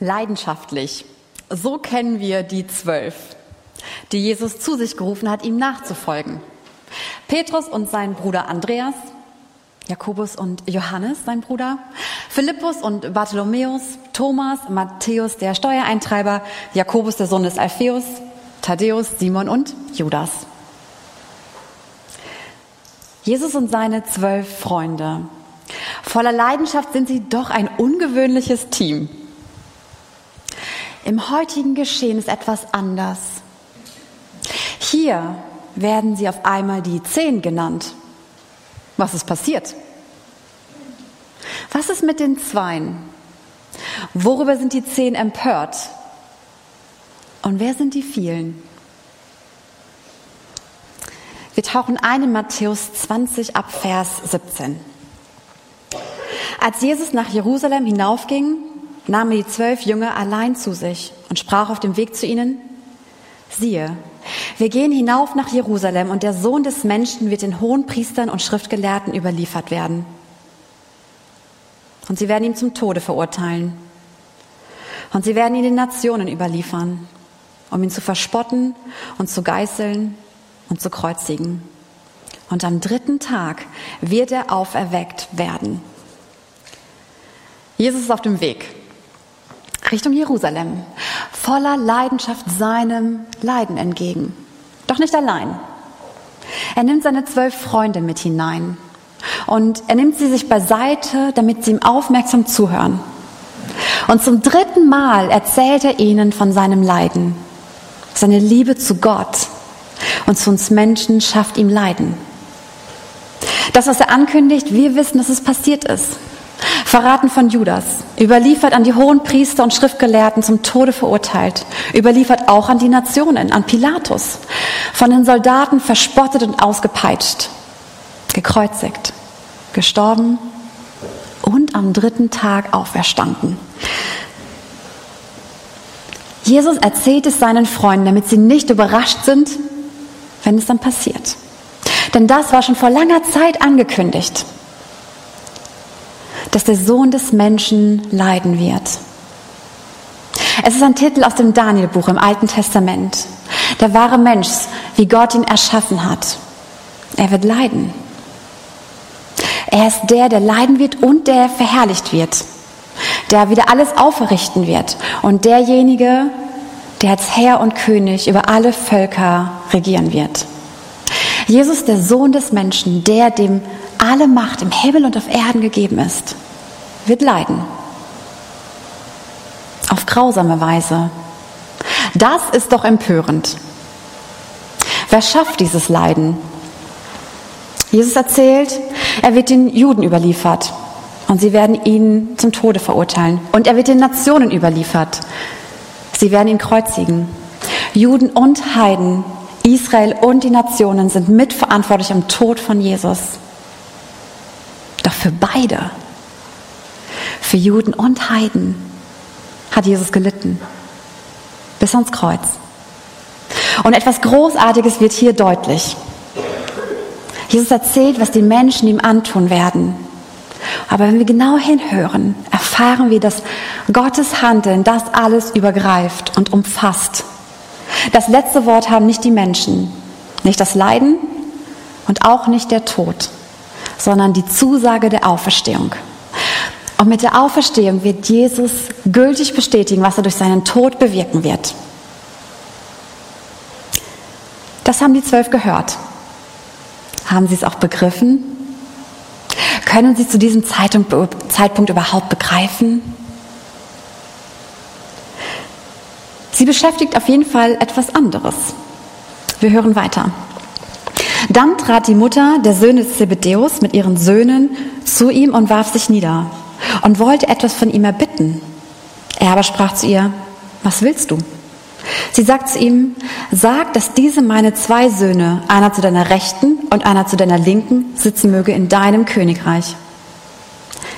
Leidenschaftlich. So kennen wir die zwölf, die Jesus zu sich gerufen hat, ihm nachzufolgen. Petrus und sein Bruder Andreas, Jakobus und Johannes, sein Bruder, Philippus und Bartholomäus, Thomas, Matthäus, der Steuereintreiber, Jakobus, der Sohn des Alpheus, Thaddäus, Simon und Judas. Jesus und seine zwölf Freunde. Voller Leidenschaft sind sie doch ein ungewöhnliches Team. Im heutigen Geschehen ist etwas anders. Hier werden sie auf einmal die Zehn genannt. Was ist passiert? Was ist mit den Zweien? Worüber sind die Zehn empört? Und wer sind die vielen? Wir tauchen ein in Matthäus 20 ab Vers 17. Als Jesus nach Jerusalem hinaufging, nahm er die zwölf Jünger allein zu sich und sprach auf dem Weg zu ihnen, siehe, wir gehen hinauf nach Jerusalem und der Sohn des Menschen wird den hohen Priestern und Schriftgelehrten überliefert werden. Und sie werden ihn zum Tode verurteilen. Und sie werden ihn den Nationen überliefern, um ihn zu verspotten und zu geißeln und zu kreuzigen. Und am dritten Tag wird er auferweckt werden. Jesus ist auf dem Weg Richtung Jerusalem, voller Leidenschaft seinem Leiden entgegen. Doch nicht allein. Er nimmt seine zwölf Freunde mit hinein und er nimmt sie sich beiseite, damit sie ihm aufmerksam zuhören. Und zum dritten Mal erzählt er ihnen von seinem Leiden. Seine Liebe zu Gott und zu uns Menschen schafft ihm Leiden. Das, was er ankündigt, wir wissen, dass es passiert ist. Verraten von Judas, überliefert an die hohen Priester und Schriftgelehrten zum Tode verurteilt, überliefert auch an die Nationen, an Pilatus, von den Soldaten verspottet und ausgepeitscht, gekreuzigt, gestorben und am dritten Tag auferstanden. Jesus erzählt es seinen Freunden, damit sie nicht überrascht sind, wenn es dann passiert. Denn das war schon vor langer Zeit angekündigt dass der Sohn des Menschen leiden wird. Es ist ein Titel aus dem Danielbuch im Alten Testament. Der wahre Mensch, wie Gott ihn erschaffen hat. Er wird leiden. Er ist der, der leiden wird und der verherrlicht wird. Der wieder alles aufrichten wird. Und derjenige, der als Herr und König über alle Völker regieren wird. Jesus, der Sohn des Menschen, der dem alle Macht im Himmel und auf Erden gegeben ist, wird leiden. Auf grausame Weise. Das ist doch empörend. Wer schafft dieses Leiden? Jesus erzählt, er wird den Juden überliefert und sie werden ihn zum Tode verurteilen. Und er wird den Nationen überliefert. Sie werden ihn kreuzigen. Juden und Heiden, Israel und die Nationen sind mitverantwortlich am Tod von Jesus. Für beide, für Juden und Heiden, hat Jesus gelitten. Bis ans Kreuz. Und etwas Großartiges wird hier deutlich. Jesus erzählt, was die Menschen ihm antun werden. Aber wenn wir genau hinhören, erfahren wir, dass Gottes Handeln das alles übergreift und umfasst. Das letzte Wort haben nicht die Menschen, nicht das Leiden und auch nicht der Tod sondern die Zusage der Auferstehung. Und mit der Auferstehung wird Jesus gültig bestätigen, was er durch seinen Tod bewirken wird. Das haben die zwölf gehört. Haben sie es auch begriffen? Können sie zu diesem Zeitpunkt überhaupt begreifen? Sie beschäftigt auf jeden Fall etwas anderes. Wir hören weiter. Dann trat die Mutter der Söhne des Zebedäus mit ihren Söhnen zu ihm und warf sich nieder und wollte etwas von ihm erbitten. Er aber sprach zu ihr, was willst du? Sie sagt zu ihm, sag, dass diese meine zwei Söhne, einer zu deiner Rechten und einer zu deiner Linken, sitzen möge in deinem Königreich.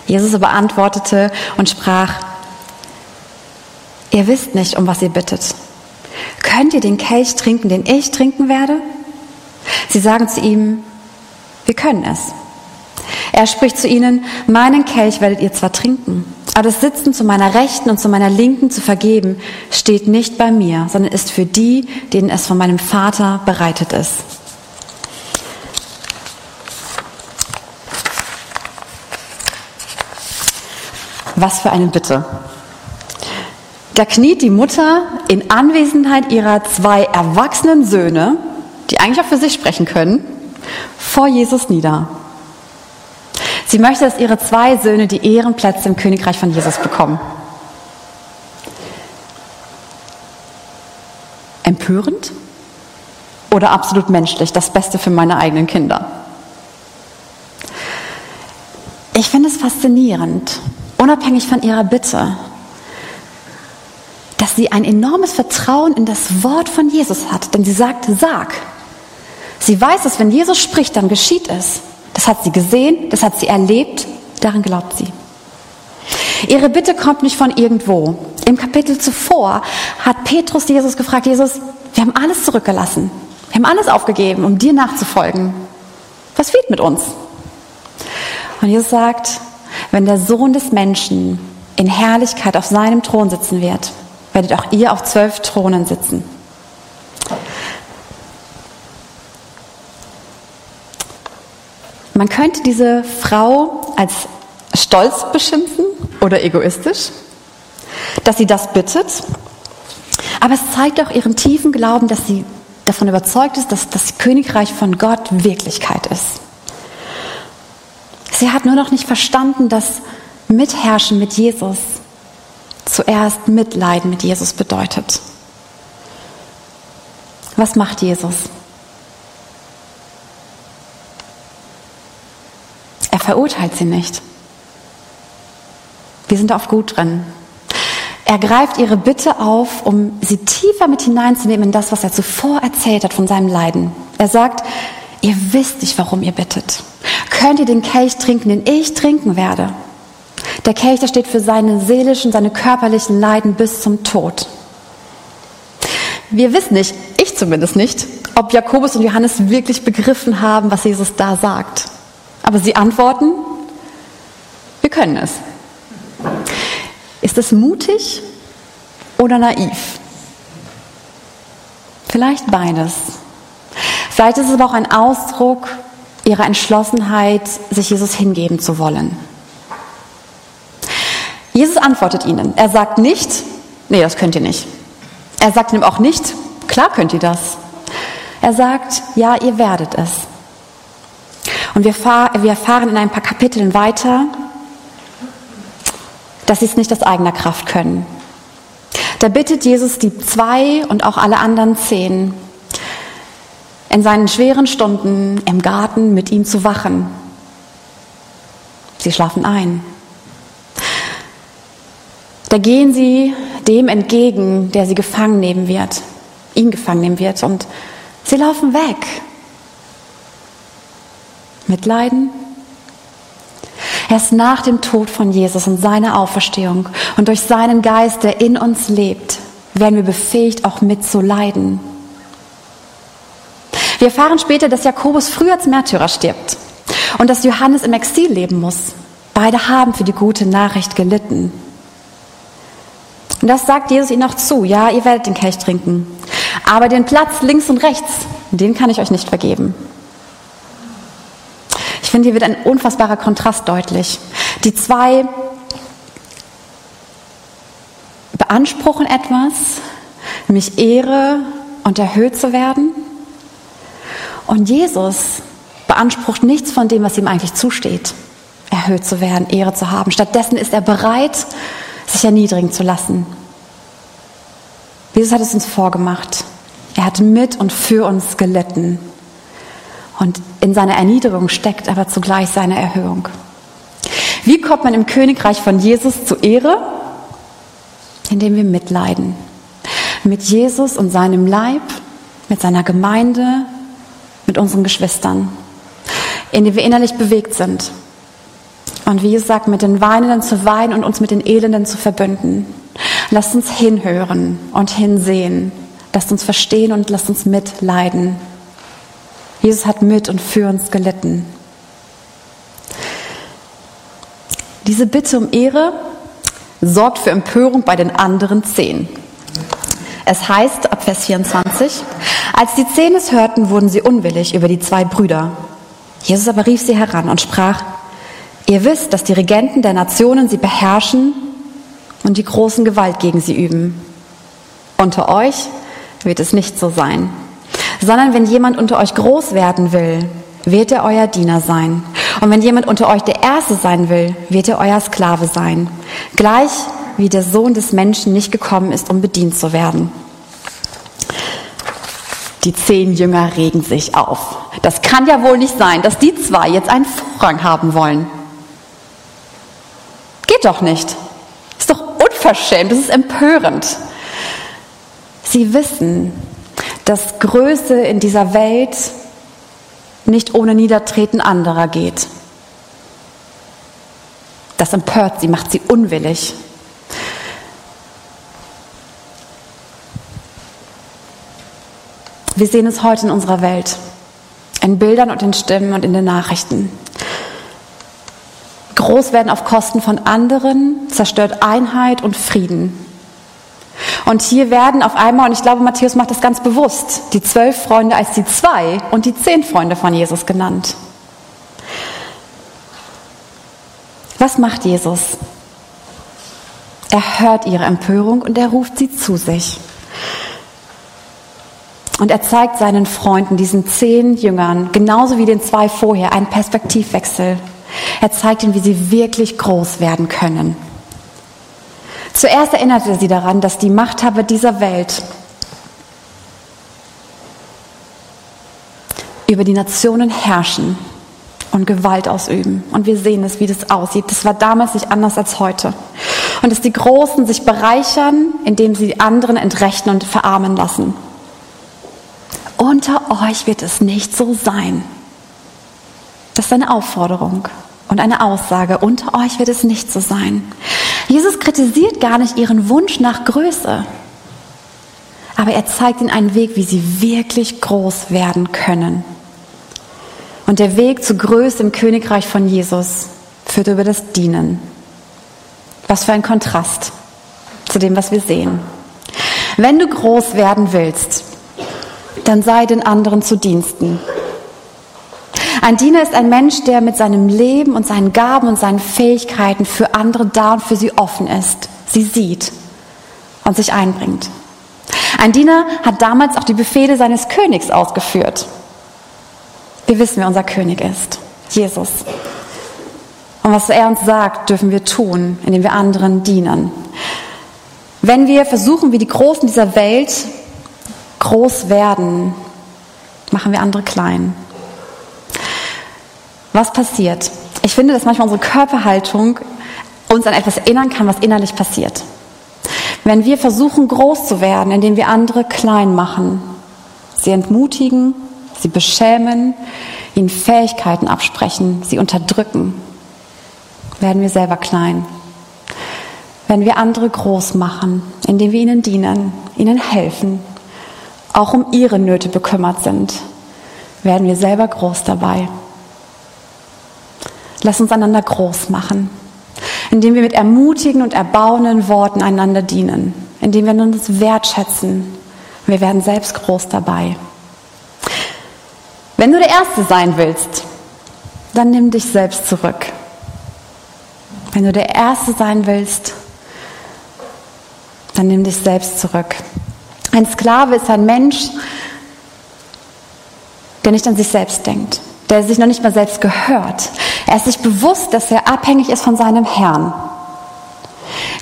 Jesus aber antwortete und sprach, ihr wisst nicht, um was ihr bittet. Könnt ihr den Kelch trinken, den ich trinken werde? Sie sagen zu ihm, wir können es. Er spricht zu ihnen, meinen Kelch werdet ihr zwar trinken, Aber das Sitzen zu meiner Rechten und zu meiner Linken zu vergeben, steht nicht bei mir, sondern ist für die, denen es von meinem Vater bereitet ist. Was für eine Bitte. Da kniet die Mutter in Anwesenheit ihrer zwei erwachsenen Söhne, die eigentlich auch für sich sprechen können, vor Jesus nieder. Sie möchte, dass ihre zwei Söhne die Ehrenplätze im Königreich von Jesus bekommen. Empörend oder absolut menschlich, das Beste für meine eigenen Kinder? Ich finde es faszinierend, unabhängig von ihrer Bitte, dass sie ein enormes Vertrauen in das Wort von Jesus hat. Denn sie sagt, sag. Sie weiß, dass wenn Jesus spricht, dann geschieht es. Das hat sie gesehen, das hat sie erlebt, daran glaubt sie. Ihre Bitte kommt nicht von irgendwo. Im Kapitel zuvor hat Petrus Jesus gefragt, Jesus, wir haben alles zurückgelassen. Wir haben alles aufgegeben, um dir nachzufolgen. Was fehlt mit uns? Und Jesus sagt, wenn der Sohn des Menschen in Herrlichkeit auf seinem Thron sitzen wird, werdet auch ihr auf zwölf Thronen sitzen. Man könnte diese Frau als stolz beschimpfen oder egoistisch, dass sie das bittet. Aber es zeigt auch ihren tiefen Glauben, dass sie davon überzeugt ist, dass das Königreich von Gott Wirklichkeit ist. Sie hat nur noch nicht verstanden, dass Mitherrschen mit Jesus zuerst Mitleiden mit Jesus bedeutet. Was macht Jesus? Verurteilt sie nicht. Wir sind auf gut drin. Er greift ihre Bitte auf, um sie tiefer mit hineinzunehmen in das, was er zuvor erzählt hat von seinem Leiden. Er sagt, ihr wisst nicht, warum ihr bittet. Könnt ihr den Kelch trinken, den ich trinken werde? Der Kelch, der steht für seine seelischen, seine körperlichen Leiden bis zum Tod. Wir wissen nicht, ich zumindest nicht, ob Jakobus und Johannes wirklich begriffen haben, was Jesus da sagt. Aber sie antworten, wir können es. Ist es mutig oder naiv? Vielleicht beides. Vielleicht ist es aber auch ein Ausdruck ihrer Entschlossenheit, sich Jesus hingeben zu wollen. Jesus antwortet ihnen. Er sagt nicht, nee, das könnt ihr nicht. Er sagt ihm auch nicht, klar könnt ihr das. Er sagt, ja, ihr werdet es. Und wir, wir erfahren in ein paar Kapiteln weiter, dass sie es nicht aus eigener Kraft können. Da bittet Jesus die zwei und auch alle anderen zehn, in seinen schweren Stunden im Garten mit ihm zu wachen. Sie schlafen ein. Da gehen sie dem entgegen, der sie gefangen nehmen wird, ihn gefangen nehmen wird, und sie laufen weg. Mitleiden? Erst nach dem Tod von Jesus und seiner Auferstehung und durch seinen Geist, der in uns lebt, werden wir befähigt, auch mitzuleiden. Wir erfahren später, dass Jakobus früher als Märtyrer stirbt und dass Johannes im Exil leben muss. Beide haben für die gute Nachricht gelitten. Und das sagt Jesus ihnen auch zu. Ja, ihr werdet den Kelch trinken. Aber den Platz links und rechts, den kann ich euch nicht vergeben. Ich finde, hier wird ein unfassbarer Kontrast deutlich. Die zwei beanspruchen etwas, nämlich Ehre und erhöht zu werden. Und Jesus beansprucht nichts von dem, was ihm eigentlich zusteht, erhöht zu werden, Ehre zu haben. Stattdessen ist er bereit, sich erniedrigen zu lassen. Jesus hat es uns vorgemacht. Er hat mit und für uns gelitten. Und in seiner Erniedrigung steckt aber zugleich seine Erhöhung. Wie kommt man im Königreich von Jesus zu Ehre? Indem wir mitleiden. Mit Jesus und seinem Leib, mit seiner Gemeinde, mit unseren Geschwistern. Indem wir innerlich bewegt sind. Und wie Jesus sagt, mit den Weinenden zu weinen und uns mit den Elenden zu verbünden. Lasst uns hinhören und hinsehen. Lasst uns verstehen und lasst uns mitleiden. Jesus hat mit und für uns gelitten. Diese Bitte um Ehre sorgt für Empörung bei den anderen zehn. Es heißt ab Vers 24, als die zehn es hörten, wurden sie unwillig über die zwei Brüder. Jesus aber rief sie heran und sprach, ihr wisst, dass die Regenten der Nationen sie beherrschen und die großen Gewalt gegen sie üben. Unter euch wird es nicht so sein, sondern wenn jemand unter euch groß werden will, wird er euer Diener sein. Und wenn jemand unter euch der Erste sein will, wird er euer Sklave sein. Gleich wie der Sohn des Menschen nicht gekommen ist, um bedient zu werden. Die zehn Jünger regen sich auf. Das kann ja wohl nicht sein, dass die zwei jetzt einen Vorrang haben wollen. Geht doch nicht. Ist doch unverschämt, das ist empörend. Sie wissen, dass Größe in dieser Welt nicht ohne Niedertreten anderer geht. Das empört sie, macht sie unwillig. Wir sehen es heute in unserer Welt, in Bildern und in Stimmen und in den Nachrichten. Groß werden auf Kosten von anderen, zerstört Einheit und Frieden. Und hier werden auf einmal, und ich glaube, Matthäus macht das ganz bewusst, die zwölf Freunde als die zwei und die zehn Freunde von Jesus genannt. Was macht Jesus? Er hört ihre Empörung und er ruft sie zu sich. Und er zeigt seinen Freunden, diesen zehn Jüngern, genauso wie den zwei vorher, einen Perspektivwechsel. Er zeigt ihnen, wie sie wirklich groß werden können. Zuerst erinnerte er sie daran, dass die Machthaber dieser Welt über die Nationen herrschen und Gewalt ausüben. Und wir sehen es, wie das aussieht. Das war damals nicht anders als heute. Und dass die Großen sich bereichern, indem sie die anderen entrechten und verarmen lassen. Unter euch wird es nicht so sein. Das ist eine Aufforderung und eine Aussage. Unter euch wird es nicht so sein. Jesus kritisiert gar nicht ihren Wunsch nach Größe, aber er zeigt ihnen einen Weg, wie sie wirklich groß werden können. Und der Weg zu Größe im Königreich von Jesus führt über das Dienen. Was für ein Kontrast zu dem, was wir sehen. Wenn du groß werden willst, dann sei den anderen zu Diensten. Ein Diener ist ein Mensch, der mit seinem Leben und seinen Gaben und seinen Fähigkeiten für andere da und für sie offen ist, sie sieht und sich einbringt. Ein Diener hat damals auch die Befehle seines Königs ausgeführt. Wir wissen, wer unser König ist, Jesus. Und was er uns sagt, dürfen wir tun, indem wir anderen dienen. Wenn wir versuchen, wie die Großen dieser Welt groß werden, machen wir andere klein. Was passiert? Ich finde, dass manchmal unsere Körperhaltung uns an etwas erinnern kann, was innerlich passiert. Wenn wir versuchen, groß zu werden, indem wir andere klein machen, sie entmutigen, sie beschämen, ihnen Fähigkeiten absprechen, sie unterdrücken, werden wir selber klein. Wenn wir andere groß machen, indem wir ihnen dienen, ihnen helfen, auch um ihre Nöte bekümmert sind, werden wir selber groß dabei. Lass uns einander groß machen, indem wir mit ermutigen und erbauenden Worten einander dienen, indem wir uns wertschätzen. Wir werden selbst groß dabei. Wenn du der Erste sein willst, dann nimm dich selbst zurück. Wenn du der Erste sein willst, dann nimm dich selbst zurück. Ein Sklave ist ein Mensch, der nicht an sich selbst denkt, der sich noch nicht mal selbst gehört. Er ist sich bewusst, dass er abhängig ist von seinem Herrn.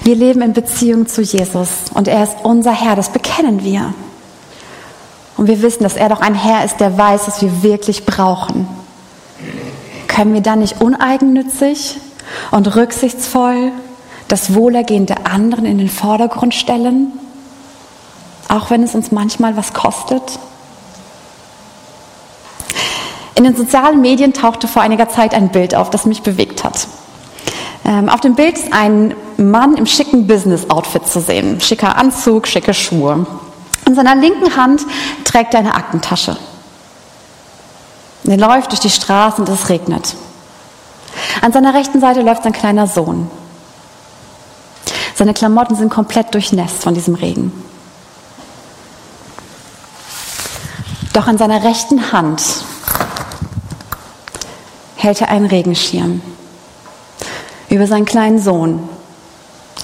Wir leben in Beziehung zu Jesus und er ist unser Herr, das bekennen wir. Und wir wissen, dass er doch ein Herr ist, der weiß, was wir wirklich brauchen. Können wir dann nicht uneigennützig und rücksichtsvoll das Wohlergehen der anderen in den Vordergrund stellen? Auch wenn es uns manchmal was kostet? In den sozialen Medien tauchte vor einiger Zeit ein Bild auf, das mich bewegt hat. Ähm, auf dem Bild ist ein Mann im schicken Business-Outfit zu sehen. Schicker Anzug, schicke Schuhe. In seiner linken Hand trägt er eine Aktentasche. Er läuft durch die Straße und es regnet. An seiner rechten Seite läuft sein kleiner Sohn. Seine Klamotten sind komplett durchnässt von diesem Regen. Doch in seiner rechten Hand hält er einen Regenschirm über seinen kleinen Sohn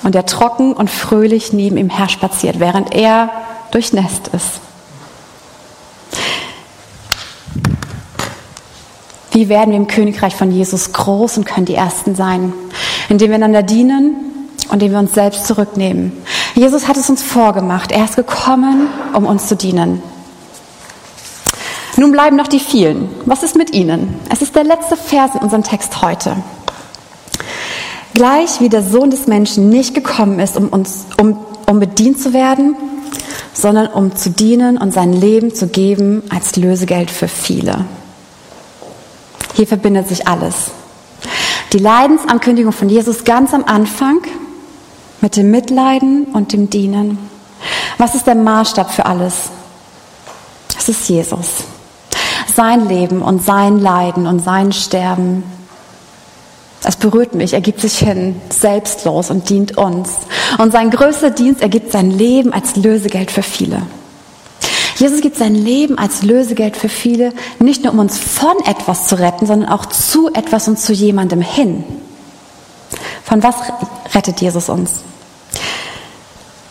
und der trocken und fröhlich neben ihm her spaziert, während er durchnässt ist. Wie werden wir im Königreich von Jesus groß und können die Ersten sein? Indem wir einander dienen und indem wir uns selbst zurücknehmen. Jesus hat es uns vorgemacht. Er ist gekommen, um uns zu dienen. Nun bleiben noch die vielen. Was ist mit ihnen? Es ist der letzte Vers in unserem Text heute. Gleich wie der Sohn des Menschen nicht gekommen ist, um, uns, um, um bedient zu werden, sondern um zu dienen und sein Leben zu geben als Lösegeld für viele. Hier verbindet sich alles. Die Leidensankündigung von Jesus ganz am Anfang mit dem Mitleiden und dem Dienen. Was ist der Maßstab für alles? Es ist Jesus. Sein Leben und sein Leiden und sein Sterben. Es berührt mich. Er gibt sich hin, selbstlos und dient uns. Und sein größter Dienst, er gibt sein Leben als Lösegeld für viele. Jesus gibt sein Leben als Lösegeld für viele, nicht nur um uns von etwas zu retten, sondern auch zu etwas und zu jemandem hin. Von was rettet Jesus uns?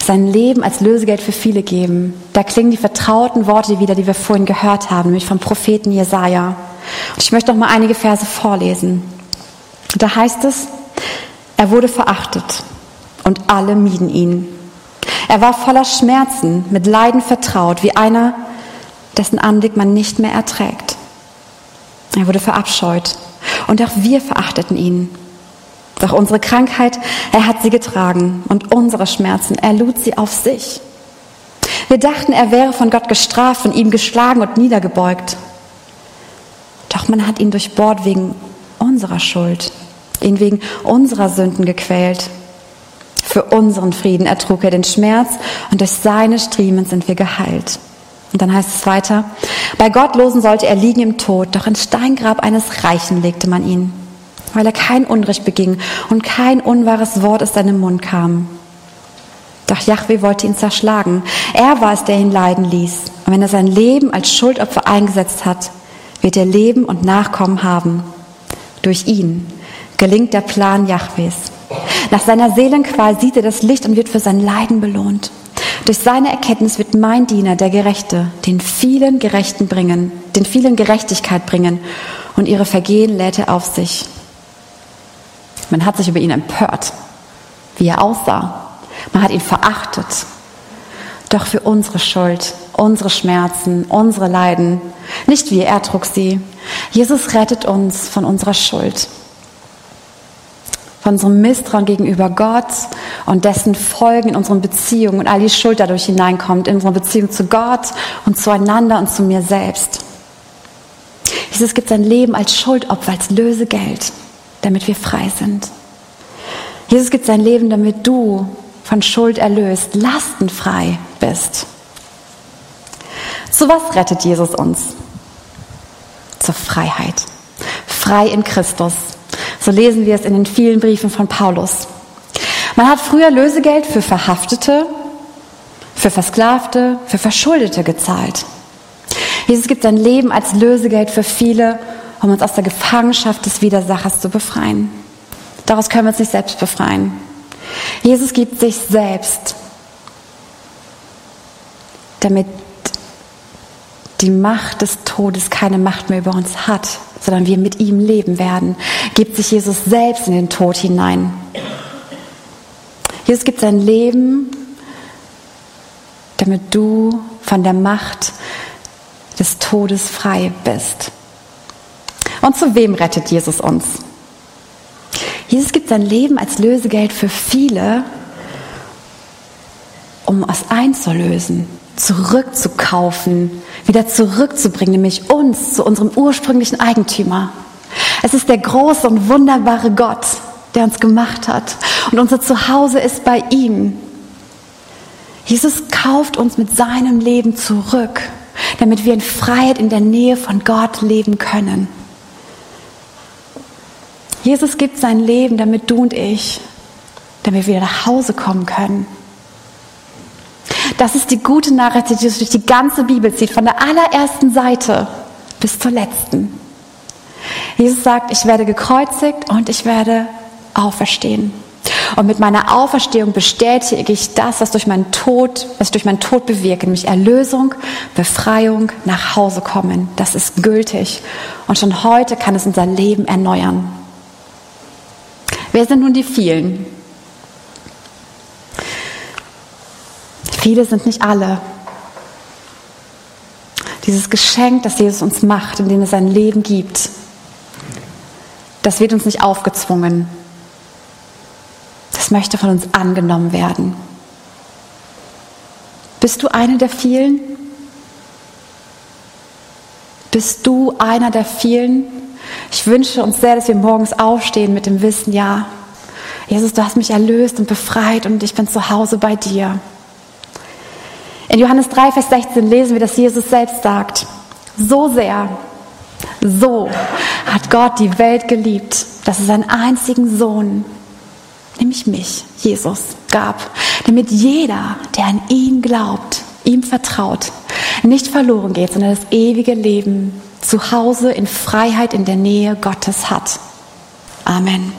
Sein Leben als Lösegeld für viele geben. Da klingen die vertrauten Worte wieder, die wir vorhin gehört haben, nämlich vom Propheten Jesaja. Und ich möchte noch mal einige Verse vorlesen. Da heißt es, er wurde verachtet und alle mieden ihn. Er war voller Schmerzen, mit Leiden vertraut, wie einer, dessen Anblick man nicht mehr erträgt. Er wurde verabscheut und auch wir verachteten ihn. Doch unsere Krankheit, er hat sie getragen und unsere Schmerzen, er lud sie auf sich. Wir dachten, er wäre von Gott gestraft, von ihm geschlagen und niedergebeugt. Doch man hat ihn durchbohrt wegen unserer Schuld, ihn wegen unserer Sünden gequält. Für unseren Frieden ertrug er den Schmerz und durch seine Striemen sind wir geheilt. Und dann heißt es weiter, bei Gottlosen sollte er liegen im Tod, doch ins Steingrab eines Reichen legte man ihn, weil er kein Unrecht beging und kein unwahres Wort aus seinem Mund kam. Doch Yahweh wollte ihn zerschlagen. Er war es, der ihn leiden ließ. Und wenn er sein Leben als Schuldopfer eingesetzt hat, wird er Leben und Nachkommen haben. Durch ihn gelingt der Plan Jahwes. Nach seiner Seelenqual sieht er das Licht und wird für sein Leiden belohnt. Durch seine Erkenntnis wird mein Diener, der Gerechte, den vielen Gerechten bringen, den vielen Gerechtigkeit bringen und ihre Vergehen lädt er auf sich. Man hat sich über ihn empört, wie er aussah. Man hat ihn verachtet. Doch für unsere Schuld, unsere Schmerzen, unsere Leiden, nicht wir, er trug sie. Jesus rettet uns von unserer Schuld von unserem Misstrauen gegenüber Gott und dessen Folgen in unseren Beziehungen und all die Schuld dadurch hineinkommt, in unsere Beziehung zu Gott und zueinander und zu mir selbst. Jesus gibt sein Leben als Schuldopfer, als Lösegeld, damit wir frei sind. Jesus gibt sein Leben, damit du von Schuld erlöst, lastenfrei bist. Zu was rettet Jesus uns? Zur Freiheit. Frei in Christus. So lesen wir es in den vielen Briefen von Paulus. Man hat früher Lösegeld für Verhaftete, für Versklavte, für Verschuldete gezahlt. Jesus gibt sein Leben als Lösegeld für viele, um uns aus der Gefangenschaft des Widersachers zu befreien. Daraus können wir uns nicht selbst befreien. Jesus gibt sich selbst, damit die Macht des Todes keine Macht mehr über uns hat sondern wir mit ihm leben werden, gibt sich Jesus selbst in den Tod hinein. Jesus gibt sein Leben, damit du von der Macht des Todes frei bist. Und zu wem rettet Jesus uns? Jesus gibt sein Leben als Lösegeld für viele, um es einzulösen, zurückzukaufen, wieder zurückzubringen, nämlich uns zu unserem ursprünglichen Eigentümer. Es ist der große und wunderbare Gott, der uns gemacht hat. Und unser Zuhause ist bei ihm. Jesus kauft uns mit seinem Leben zurück, damit wir in Freiheit in der Nähe von Gott leben können. Jesus gibt sein Leben, damit du und ich damit wir wieder nach Hause kommen können. Das ist die gute Nachricht, die sich durch die ganze Bibel zieht, von der allerersten Seite bis zur letzten. Jesus sagt, ich werde gekreuzigt und ich werde auferstehen. Und mit meiner Auferstehung bestätige ich das, was durch meinen Tod, was durch meinen Tod bewirke, nämlich Erlösung, Befreiung, nach Hause kommen. Das ist gültig. Und schon heute kann es unser Leben erneuern. Wer sind nun die vielen? Viele sind nicht alle. Dieses Geschenk, das Jesus uns macht, in dem er sein Leben gibt, das wird uns nicht aufgezwungen. Das möchte von uns angenommen werden. Bist du eine der vielen? Bist du einer der vielen? Ich wünsche uns sehr, dass wir morgens aufstehen mit dem Wissen, ja, Jesus, du hast mich erlöst und befreit und ich bin zu Hause bei dir. In Johannes 3, Vers 16 lesen wir, dass Jesus selbst sagt, so sehr, so hat Gott die Welt geliebt, dass es seinen einzigen Sohn, nämlich mich, Jesus, gab, damit jeder, der an ihn glaubt, ihm vertraut, nicht verloren geht, sondern das ewige Leben zu Hause in Freiheit in der Nähe Gottes hat. Amen.